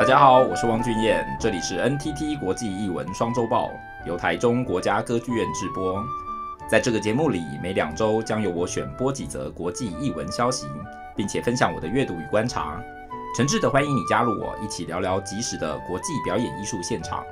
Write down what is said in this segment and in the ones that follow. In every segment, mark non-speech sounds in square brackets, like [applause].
大家好，我是汪俊彦，这里是 NTT 国际艺文双周报，由台中国家歌剧院制播。在这个节目里，每两周将由我选播几则国际艺文消息，并且分享我的阅读与观察。诚挚的欢迎你加入我，一起聊聊即时的国际表演艺术现场。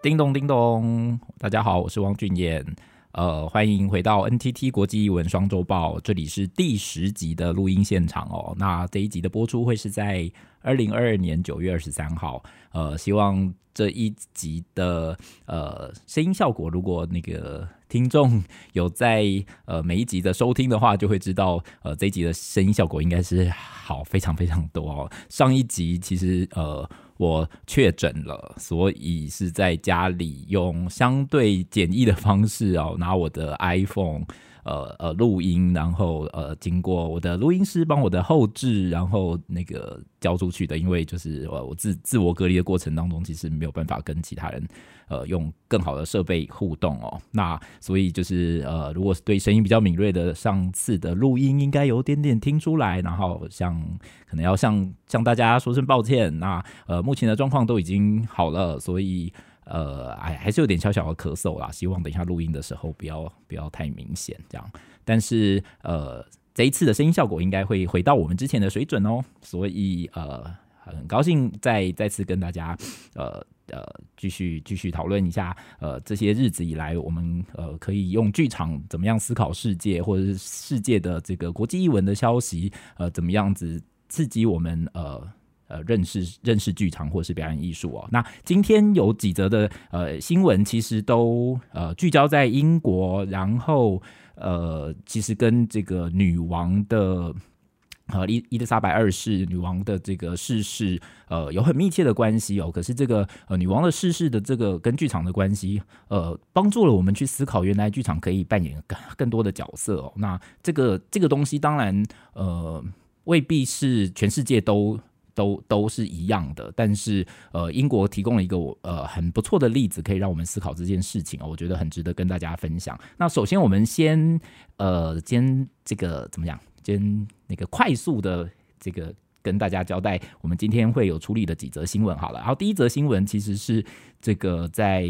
叮咚叮咚，大家好，我是汪俊彦。呃，欢迎回到 NTT 国际译文双周报，这里是第十集的录音现场哦。那这一集的播出会是在二零二二年九月二十三号。呃，希望这一集的呃声音效果，如果那个听众有在呃每一集的收听的话，就会知道呃这一集的声音效果应该是好非常非常多哦。上一集其实呃。我确诊了，所以是在家里用相对简易的方式哦，拿我的 iPhone。呃呃，录音，然后呃，经过我的录音师帮我的后置，然后那个交出去的。因为就是呃，我自自我隔离的过程当中，其实没有办法跟其他人呃用更好的设备互动哦。那所以就是呃，如果是对声音比较敏锐的，上次的录音应该有点点听出来，然后像可能要向向大家说声抱歉。那呃，目前的状况都已经好了，所以。呃，还还是有点小小的咳嗽啦，希望等一下录音的时候不要不要太明显这样。但是呃，这一次的声音效果应该会回到我们之前的水准哦，所以呃，很高兴再再次跟大家呃呃继续继续讨论一下呃这些日子以来我们呃可以用剧场怎么样思考世界，或者是世界的这个国际译文的消息呃怎么样子刺激我们呃。呃，认识认识剧场或是表演艺术哦。那今天有几则的呃新闻，其实都呃聚焦在英国，然后呃，其实跟这个女王的呃伊伊丽莎白二世女王的这个逝世呃有很密切的关系哦。可是这个呃女王的逝世的这个跟剧场的关系，呃，帮助了我们去思考，原来剧场可以扮演更更多的角色哦。那这个这个东西当然呃未必是全世界都。都都是一样的，但是呃，英国提供了一个呃很不错的例子，可以让我们思考这件事情哦，我觉得很值得跟大家分享。那首先，我们先呃，先这个怎么讲？先那个快速的这个跟大家交代，我们今天会有处理的几则新闻好了。然后第一则新闻其实是这个在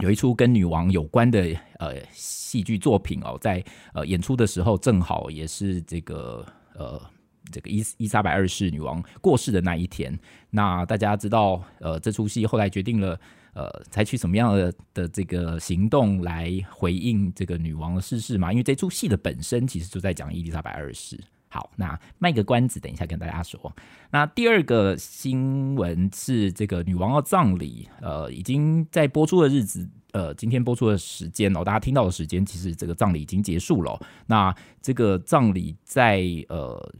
有一出跟女王有关的呃戏剧作品哦，在呃演出的时候，正好也是这个呃。这个伊伊莎白二世女王过世的那一天，那大家知道，呃，这出戏后来决定了，呃，采取什么样的的这个行动来回应这个女王的逝世嘛？因为这出戏的本身其实就在讲伊丽莎白二世。好，那卖个关子，等一下跟大家说。那第二个新闻是这个女王的葬礼，呃，已经在播出的日子，呃，今天播出的时间哦，大家听到的时间，其实这个葬礼已经结束了。那这个葬礼在呃。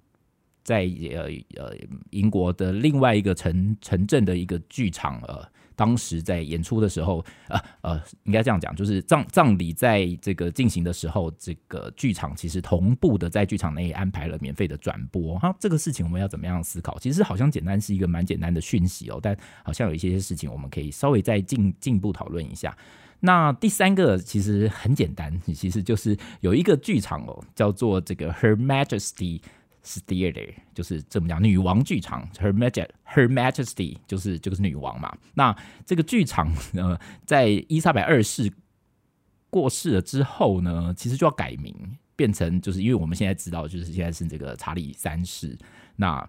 在呃呃英国的另外一个城城镇的一个剧场，呃，当时在演出的时候，呃呃，应该这样讲，就是葬葬礼在这个进行的时候，这个剧场其实同步的在剧场内安排了免费的转播。哈，这个事情我们要怎么样思考？其实好像简单是一个蛮简单的讯息哦，但好像有一些事情我们可以稍微再进进一步讨论一下。那第三个其实很简单，其实就是有一个剧场哦，叫做这个 Her Majesty。Theater 就是怎么讲，女王剧场，Her Majesty Her Majesty 就是就是女王嘛。那这个剧场呃，在伊莎白二世过世了之后呢，其实就要改名，变成就是因为我们现在知道，就是现在是这个查理三世。那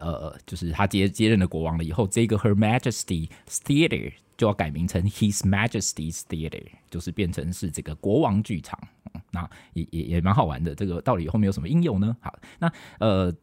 呃，就是他接接任了国王了以后，这个 Her Majesty Theater 就要改名成 His Majesty's Theater，就是变成是这个国王剧场。那也也也蛮好玩的，这个到底后面有什么应用呢？好，那呃，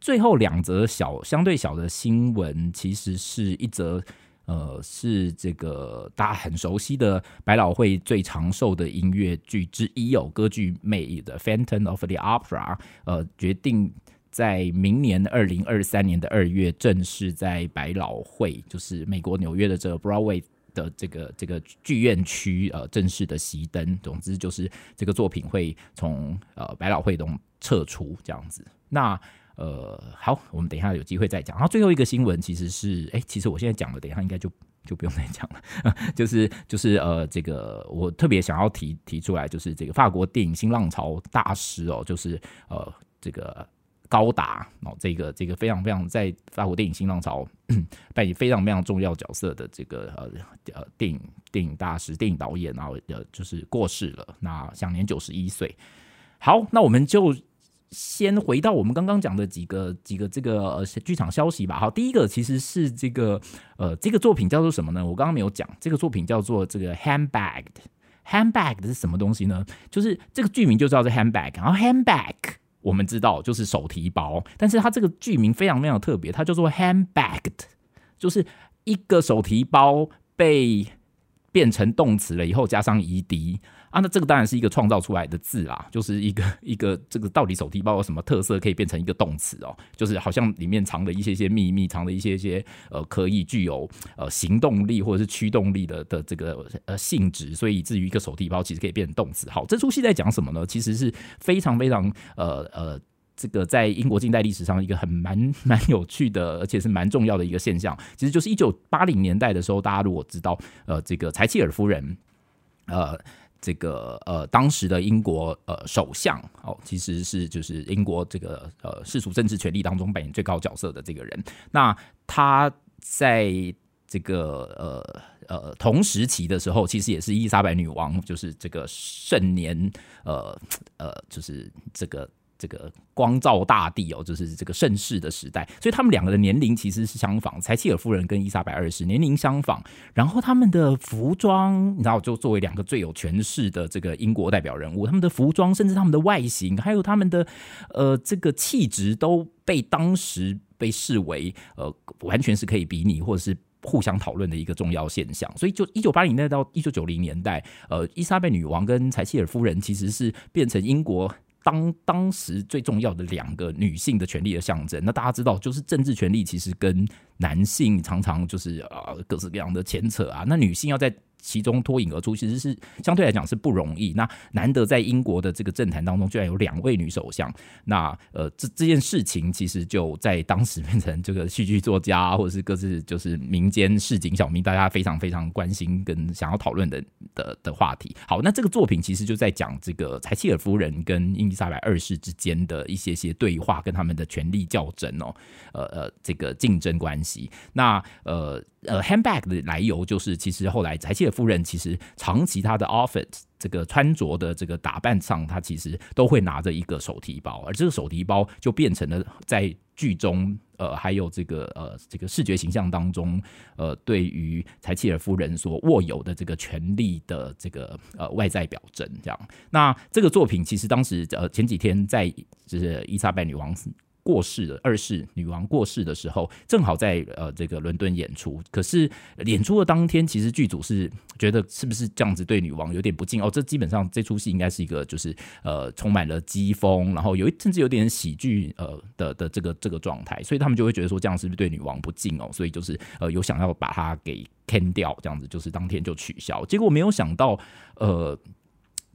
最后两则小相对小的新闻，其实是一则呃，是这个大家很熟悉的百老汇最长寿的音乐剧之一，有歌剧《魅影》的《Phantom of the Opera》，呃，决定在明年二零二三年的二月正式在百老汇，就是美国纽约的这个 Broadway。的这个这个剧院区呃正式的熄灯，总之就是这个作品会从呃百老汇中撤出这样子。那呃好，我们等一下有机会再讲。然后最后一个新闻其实是，哎，其实我现在讲的，等一下应该就就不用再讲了。就是就是呃这个我特别想要提提出来，就是这个法国电影新浪潮大师哦，就是呃这个。高达哦，这个这个非常非常在法国电影新浪潮 [clears throat] 扮演非常非常重要角色的这个呃呃电影电影大师、电影导演，然后呃就是过世了，那享年九十一岁。好，那我们就先回到我们刚刚讲的几个几个这个呃剧场消息吧。好，第一个其实是这个呃这个作品叫做什么呢？我刚刚没有讲，这个作品叫做这个 Handbag。Handbag 是什么东西呢？就是这个剧名就叫做 Handbag，然后 Handbag 我们知道就是手提包，但是它这个剧名非常非常特别，它叫做 Handbagged，就是一个手提包被变成动词了以后加上 ed。啊，那这个当然是一个创造出来的字啦，就是一个一个这个到底手提包有什么特色可以变成一个动词哦？就是好像里面藏了一些些秘密，藏了一些些呃可以具有呃行动力或者是驱动力的的这个呃性质，所以以至于一个手提包其实可以变成动词。好，这出戏在讲什么呢？其实是非常非常呃呃这个在英国近代历史上一个很蛮蛮有趣的，而且是蛮重要的一个现象。其实就是一九八零年代的时候，大家如果知道呃这个柴契尔夫人呃。这个呃，当时的英国呃首相哦，其实是就是英国这个呃世俗政治权力当中扮演最高角色的这个人。那他在这个呃呃同时期的时候，其实也是伊丽莎白女王，就是这个盛年呃呃，就是这个。这个光照大地哦，就是这个盛世的时代，所以他们两个的年龄其实是相仿。柴契尔夫人跟伊莎白二世年龄相仿，然后他们的服装，你知道，就作为两个最有权势的这个英国代表人物，他们的服装，甚至他们的外形，还有他们的呃这个气质，都被当时被视为呃完全是可以比拟或者是互相讨论的一个重要现象。所以，就一九八零年代到一九九零年代，呃，伊莎贝女王跟柴契尔夫人其实是变成英国。当当时最重要的两个女性的权利的象征，那大家知道，就是政治权利其实跟男性常常就是啊各式各样的牵扯啊，那女性要在。其中脱颖而出，其实是相对来讲是不容易。那难得在英国的这个政坛当中，居然有两位女首相。那呃，这这件事情其实就在当时变成这个戏剧作家或者是各自就是民间市井小民，大家非常非常关心跟想要讨论的的的话题。好，那这个作品其实就在讲这个柴契尔夫人跟伊丽莎白二世之间的一些些对话，跟他们的权力较真哦，呃呃，这个竞争关系。那呃。呃，handbag 的来由就是，其实后来柴契尔夫人其实长期她的 office 这个穿着的这个打扮上，她其实都会拿着一个手提包，而这个手提包就变成了在剧中呃还有这个呃这个视觉形象当中，呃对于柴契尔夫人所握有的这个权力的这个呃外在表征。这样，那这个作品其实当时呃前几天在就是伊莎白女王。过世的二世女王过世的时候，正好在呃这个伦敦演出。可是演出的当天，其实剧组是觉得是不是这样子对女王有点不敬哦？这基本上这出戏应该是一个就是呃充满了讥讽，然后有一甚至有点喜剧呃的的这个这个状态，所以他们就会觉得说这样是不是对女王不敬哦？所以就是呃有想要把它给砍掉，这样子就是当天就取消。结果没有想到呃。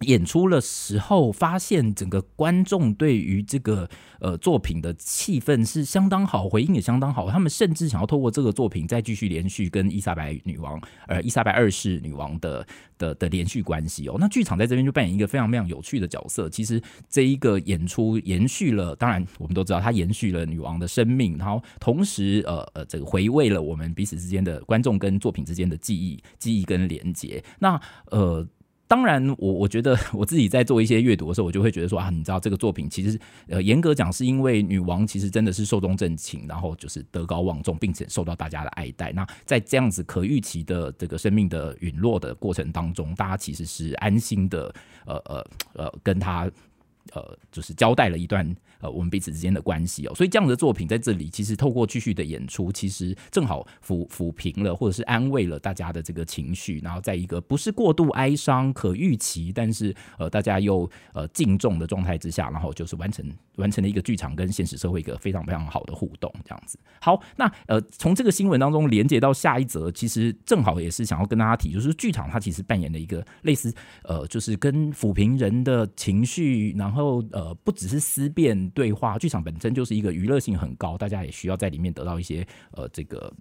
演出的时候，发现整个观众对于这个呃作品的气氛是相当好，回应也相当好。他们甚至想要透过这个作品再继续连续跟伊莎白女王，呃，伊莎白二世女王的的的连续关系哦。那剧场在这边就扮演一个非常非常有趣的角色。其实这一个演出延续了，当然我们都知道它延续了女王的生命，然后同时呃呃这个回味了我们彼此之间的观众跟作品之间的记忆、记忆跟连接。那呃。当然，我我觉得 [laughs] 我自己在做一些阅读的时候，我就会觉得说啊，你知道这个作品其实呃严格讲是因为女王其实真的是寿终正寝，然后就是德高望重，并且受到大家的爱戴。那在这样子可预期的这个生命的陨落的过程当中，大家其实是安心的，呃呃呃，跟她。呃，就是交代了一段呃我们彼此之间的关系哦，所以这样的作品在这里其实透过继续的演出，其实正好抚抚平了或者是安慰了大家的这个情绪，然后在一个不是过度哀伤、可预期，但是呃大家又呃敬重的状态之下，然后就是完成完成了一个剧场跟现实社会一个非常非常好的互动，这样子。好，那呃从这个新闻当中连接到下一则，其实正好也是想要跟大家提，就是剧场它其实扮演了一个类似呃就是跟抚平人的情绪，然后。然后呃，不只是思辨对话，剧场本身就是一个娱乐性很高，大家也需要在里面得到一些呃，这个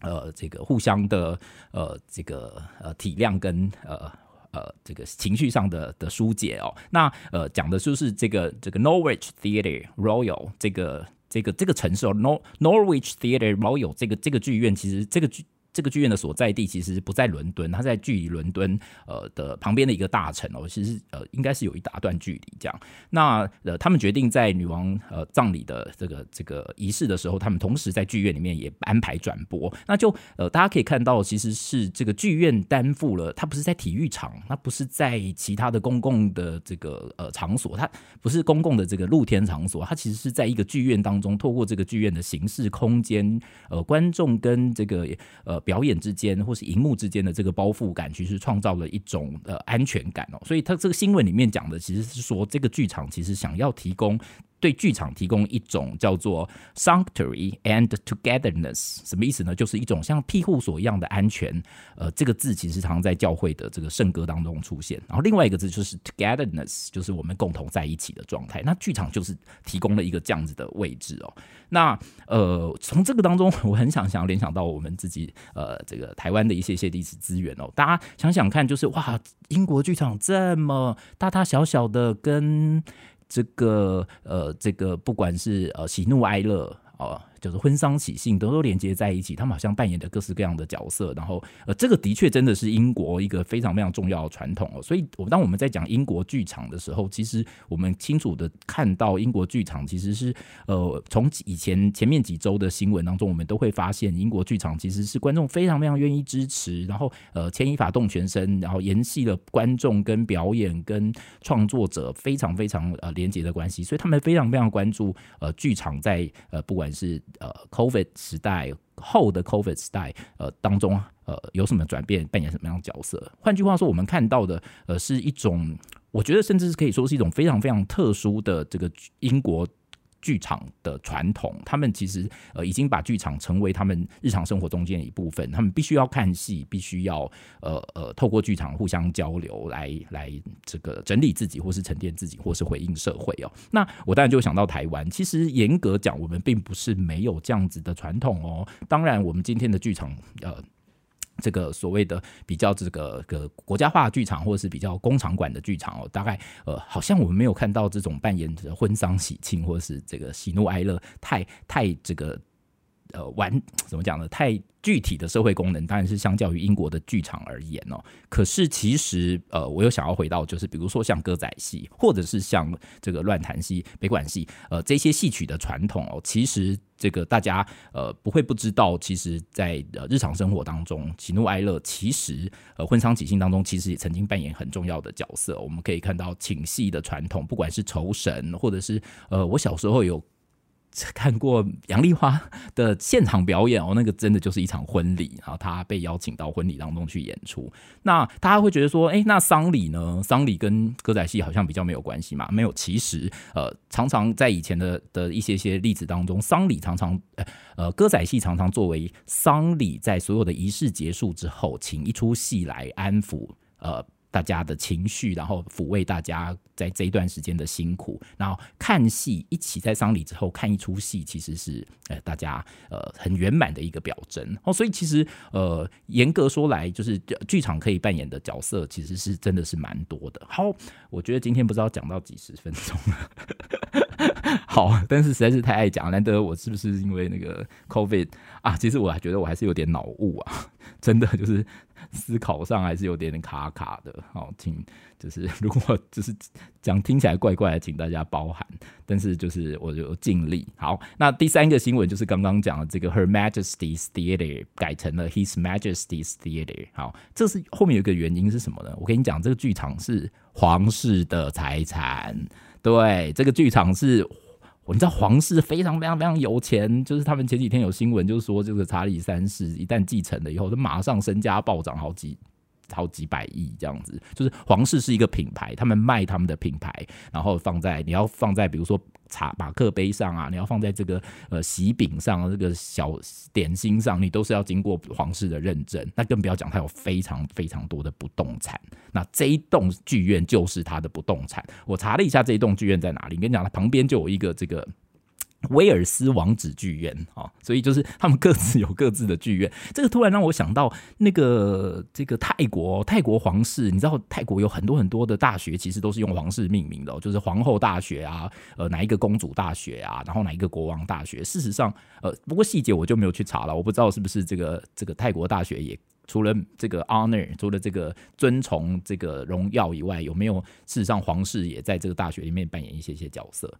呃，这个互相的呃，这个呃体谅跟呃呃这个情绪上的的疏解哦。那呃讲的就是这个这个 Norwich Theatre Royal 这个这个这个城市哦，Nor Norwich Theatre Royal 这个这个剧院其实这个剧。这个剧院的所在地其实不在伦敦，它在距离伦敦呃的旁边的一个大城哦，其实呃应该是有一大段距离这样。那呃他们决定在女王呃葬礼的这个这个仪式的时候，他们同时在剧院里面也安排转播。那就呃大家可以看到，其实是这个剧院担负了，它不是在体育场，它不是在其他的公共的这个呃场所，它不是公共的这个露天场所，它其实是在一个剧院当中，透过这个剧院的形式空间，呃观众跟这个呃。表演之间，或是荧幕之间的这个包覆感，其实创造了一种呃安全感哦。所以，他这个新闻里面讲的，其实是说这个剧场其实想要提供。对剧场提供一种叫做 sanctuary and togetherness，什么意思呢？就是一种像庇护所一样的安全。呃，这个字其实常在教会的这个圣歌当中出现。然后另外一个字就是 togetherness，就是我们共同在一起的状态。那剧场就是提供了一个这样子的位置哦。那呃，从这个当中，我很想想要联想到我们自己呃这个台湾的一些些历史资源哦。大家想想看，就是哇，英国剧场这么大大小小的跟。这个呃，这个不管是呃喜怒哀乐哦。就是婚丧喜庆都都连接在一起，他们好像扮演的各式各样的角色。然后，呃，这个的确真的是英国一个非常非常重要的传统哦。所以，我当我们在讲英国剧场的时候，其实我们清楚的看到，英国剧场其实是呃，从以前前面几周的新闻当中，我们都会发现，英国剧场其实是观众非常非常愿意支持，然后呃，牵一发动全身，然后延续了观众跟表演跟创作者非常非常呃连接的关系。所以，他们非常非常关注呃剧场在呃不管是呃，COVID 时代后的 COVID 时代，呃，当中呃有什么转变，扮演什么样的角色？换句话说，我们看到的呃是一种，我觉得甚至是可以说是一种非常非常特殊的这个英国。剧场的传统，他们其实呃已经把剧场成为他们日常生活中间的一部分。他们必须要看戏，必须要呃呃透过剧场互相交流来，来这个整理自己，或是沉淀自己，或是回应社会哦。那我当然就想到台湾，其实严格讲，我们并不是没有这样子的传统哦。当然，我们今天的剧场呃。这个所谓的比较这个个国家化剧场，或者是比较工厂馆的剧场哦，大概呃，好像我们没有看到这种扮演着婚丧喜庆，或者是这个喜怒哀乐，太太这个。呃，完 [tsk] 怎么讲呢？太具体的社会功能，当然是相较于英国的剧场而言哦。可是其实，呃，我又想要回到，就是比如说像歌仔戏，或者是像这个乱弹戏、北管戏，呃，这些戏曲的传统哦，其实这个大家呃不会不知道，其实在呃日常生活当中，喜怒哀乐，其实呃婚丧喜庆当中，其实也曾经扮演很重要的角色。我们可以看到请戏的传统，不管是酬神，或者是呃，我小时候有。看过杨丽花的现场表演哦，那个真的就是一场婚礼，然后她被邀请到婚礼当中去演出。那大家会觉得说，哎，那丧礼呢？丧礼跟歌仔戏好像比较没有关系嘛？没有，其实呃，常常在以前的的一些些例子当中，丧礼常常呃，歌仔戏常常作为丧礼在所有的仪式结束之后，请一出戏来安抚呃。大家的情绪，然后抚慰大家在这一段时间的辛苦，然后看戏，一起在丧礼之后看一出戏，其实是呃大家呃很圆满的一个表征哦。所以其实呃严格说来，就是剧场可以扮演的角色，其实是真的是蛮多的。好，我觉得今天不知道讲到几十分钟了，[laughs] 好，但是实在是太爱讲，难得我是不是因为那个 COVID 啊？其实我还觉得我还是有点脑雾啊，[laughs] 真的就是。思考上还是有点卡卡的，好，请 [laughs] 就是如果就是讲听起来怪怪的，请大家包涵。但是就是我就尽力。好，那第三个新闻就是刚刚讲的这个 Her Majesty's Theatre 改成了 His Majesty's Theatre。好，这是后面有一个原因是什么呢？我跟你讲，这个剧场是皇室的财产。对，这个剧场是。你知道皇室非常非常非常有钱，就是他们前几天有新闻，就是说这个查理三世一旦继承了以后，他马上身家暴涨好几好几百亿这样子。就是皇室是一个品牌，他们卖他们的品牌，然后放在你要放在比如说。茶马克杯上啊，你要放在这个呃喜饼上，这个小点心上，你都是要经过皇室的认证。那更不要讲，它有非常非常多的不动产。那这一栋剧院就是它的不动产。我查了一下，这一栋剧院在哪里？跟你讲，它旁边就有一个这个威尔斯王子剧院啊，所以就是他们各自有各自的剧院。[laughs] 这个突然让我想到那个这个泰国泰国皇室，你知道泰国有很多很多的大学其实都是用皇室命名的，就是皇后大学啊，呃哪一个公主大学啊，然后哪一个国王大学。事实上，呃不过细节我就没有去查了，我不知道是不是这个这个泰国大学也除了这个 honor，除了这个尊崇这个荣耀以外，有没有事实上皇室也在这个大学里面扮演一些些角色？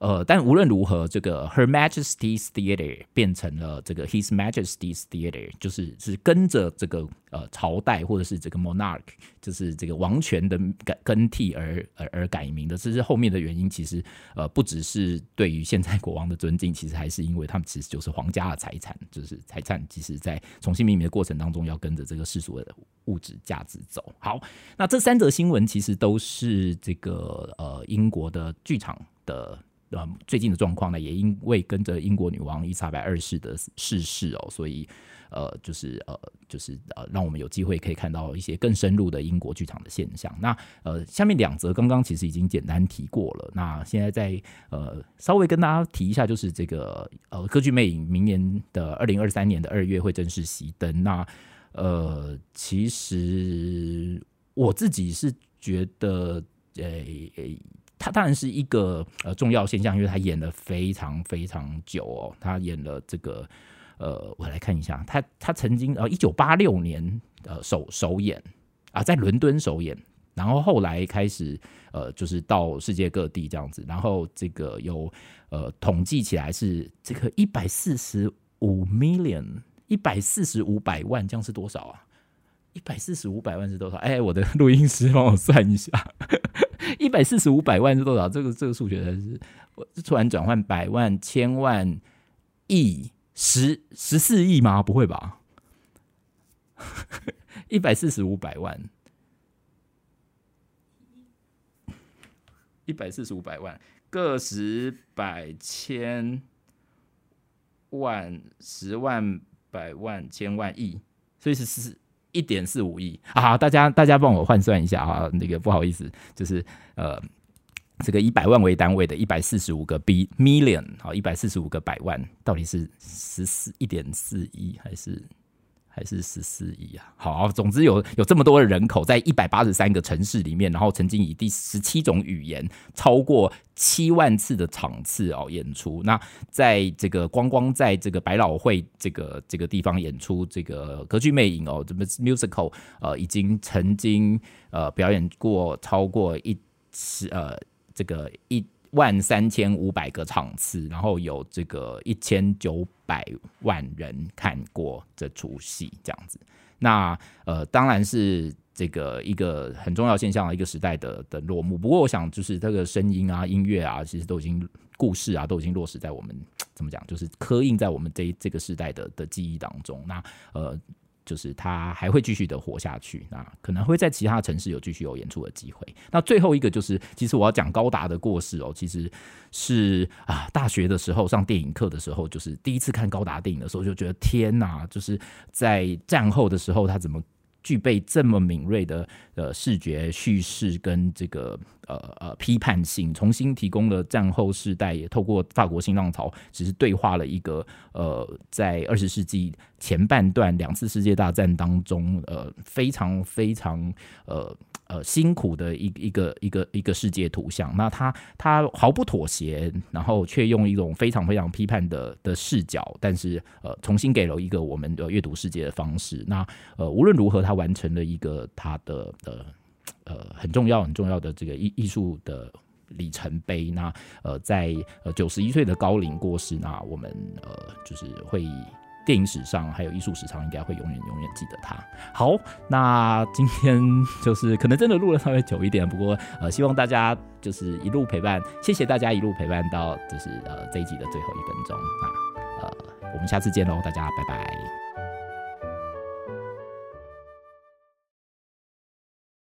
呃，但无论如何，这个 Her Majesty's Theatre 变成了这个 His Majesty's Theatre，就是是跟着这个呃朝代或者是这个 monarch，就是这个王权的改更替而而而改名的。这是后面的原因，其实呃不只是对于现在国王的尊敬，其实还是因为他们其实就是皇家的财产，就是财产其实在重新命名的过程当中要跟着这个世俗的物质价值走。好，那这三则新闻其实都是这个呃英国的剧场的。呃，最近的状况呢，也因为跟着英国女王伊丽莎白二世的逝世哦，所以呃，就是呃，就是呃，让我们有机会可以看到一些更深入的英国剧场的现象。那呃，下面两则刚刚其实已经简单提过了。那现在再呃，稍微跟大家提一下，就是这个呃，歌剧魅影明年的二零二三年的二月会正式熄灯。那呃，其实我自己是觉得，诶、诶。他当然是一个呃重要现象，因为他演了非常非常久哦。他演了这个呃，我来看一下，他他曾经呃一九八六年呃首首演啊，在伦敦首演，然后后来开始呃就是到世界各地这样子，然后这个有呃统计起来是这个一百四十五 million 一百四十五百万，这样是多少啊？一百四十五百万是多少？哎，我的录音师帮我算一下。一百四十五百万是多少？这个这个数学才是，我突然转换百万、千万、亿、十十四亿吗？不会吧？一百四十五百万，一百四十五百万，个十百千万十万百万千万亿，所以是四。一点四五亿啊！大家大家帮我换算一下哈，那个不好意思，就是呃，这个以百万为单位的一百四十五个 B million 好，一百四十五个百万，到底是十四一点四亿还是？还是十四亿啊！好，总之有有这么多的人口，在一百八十三个城市里面，然后曾经以第十七种语言，超过七万次的场次哦演出。那在这个光光在这个百老汇这个这个地方演出这个歌剧魅影哦，这么 musical 呃，已经曾经呃表演过超过一次呃这个一。万三千五百个场次，然后有这个一千九百万人看过这出戏，这样子。那呃，当然是这个一个很重要现象，一个时代的的落幕。不过，我想就是这个声音啊、音乐啊，其实都已经故事啊，都已经落实在我们怎么讲，就是刻印在我们这这个时代的的记忆当中。那呃。就是他还会继续的活下去，那可能会在其他城市有继续有演出的机会。那最后一个就是，其实我要讲高达的过世哦，其实是啊，大学的时候上电影课的时候，就是第一次看高达电影的时候，就觉得天哪，就是在战后的时候，他怎么具备这么敏锐的呃视觉叙事跟这个呃呃批判性，重新提供了战后世代也透过法国新浪潮，只是对话了一个呃在二十世纪前半段两次世界大战当中呃非常非常呃。呃，辛苦的一一个一个一个世界图像，那他他毫不妥协，然后却用一种非常非常批判的的视角，但是呃，重新给了一个我们的阅读世界的方式。那呃，无论如何，他完成了一个他的的呃很重要很重要的这个艺艺术的里程碑。那呃，在呃九十一岁的高龄过世，那我们呃就是会。电影史上还有艺术史上，应该会永远永远记得他。好，那今天就是可能真的录了稍微久一点，不过呃，希望大家就是一路陪伴，谢谢大家一路陪伴到就是呃这一集的最后一分钟。那呃，我们下次见喽，大家拜拜。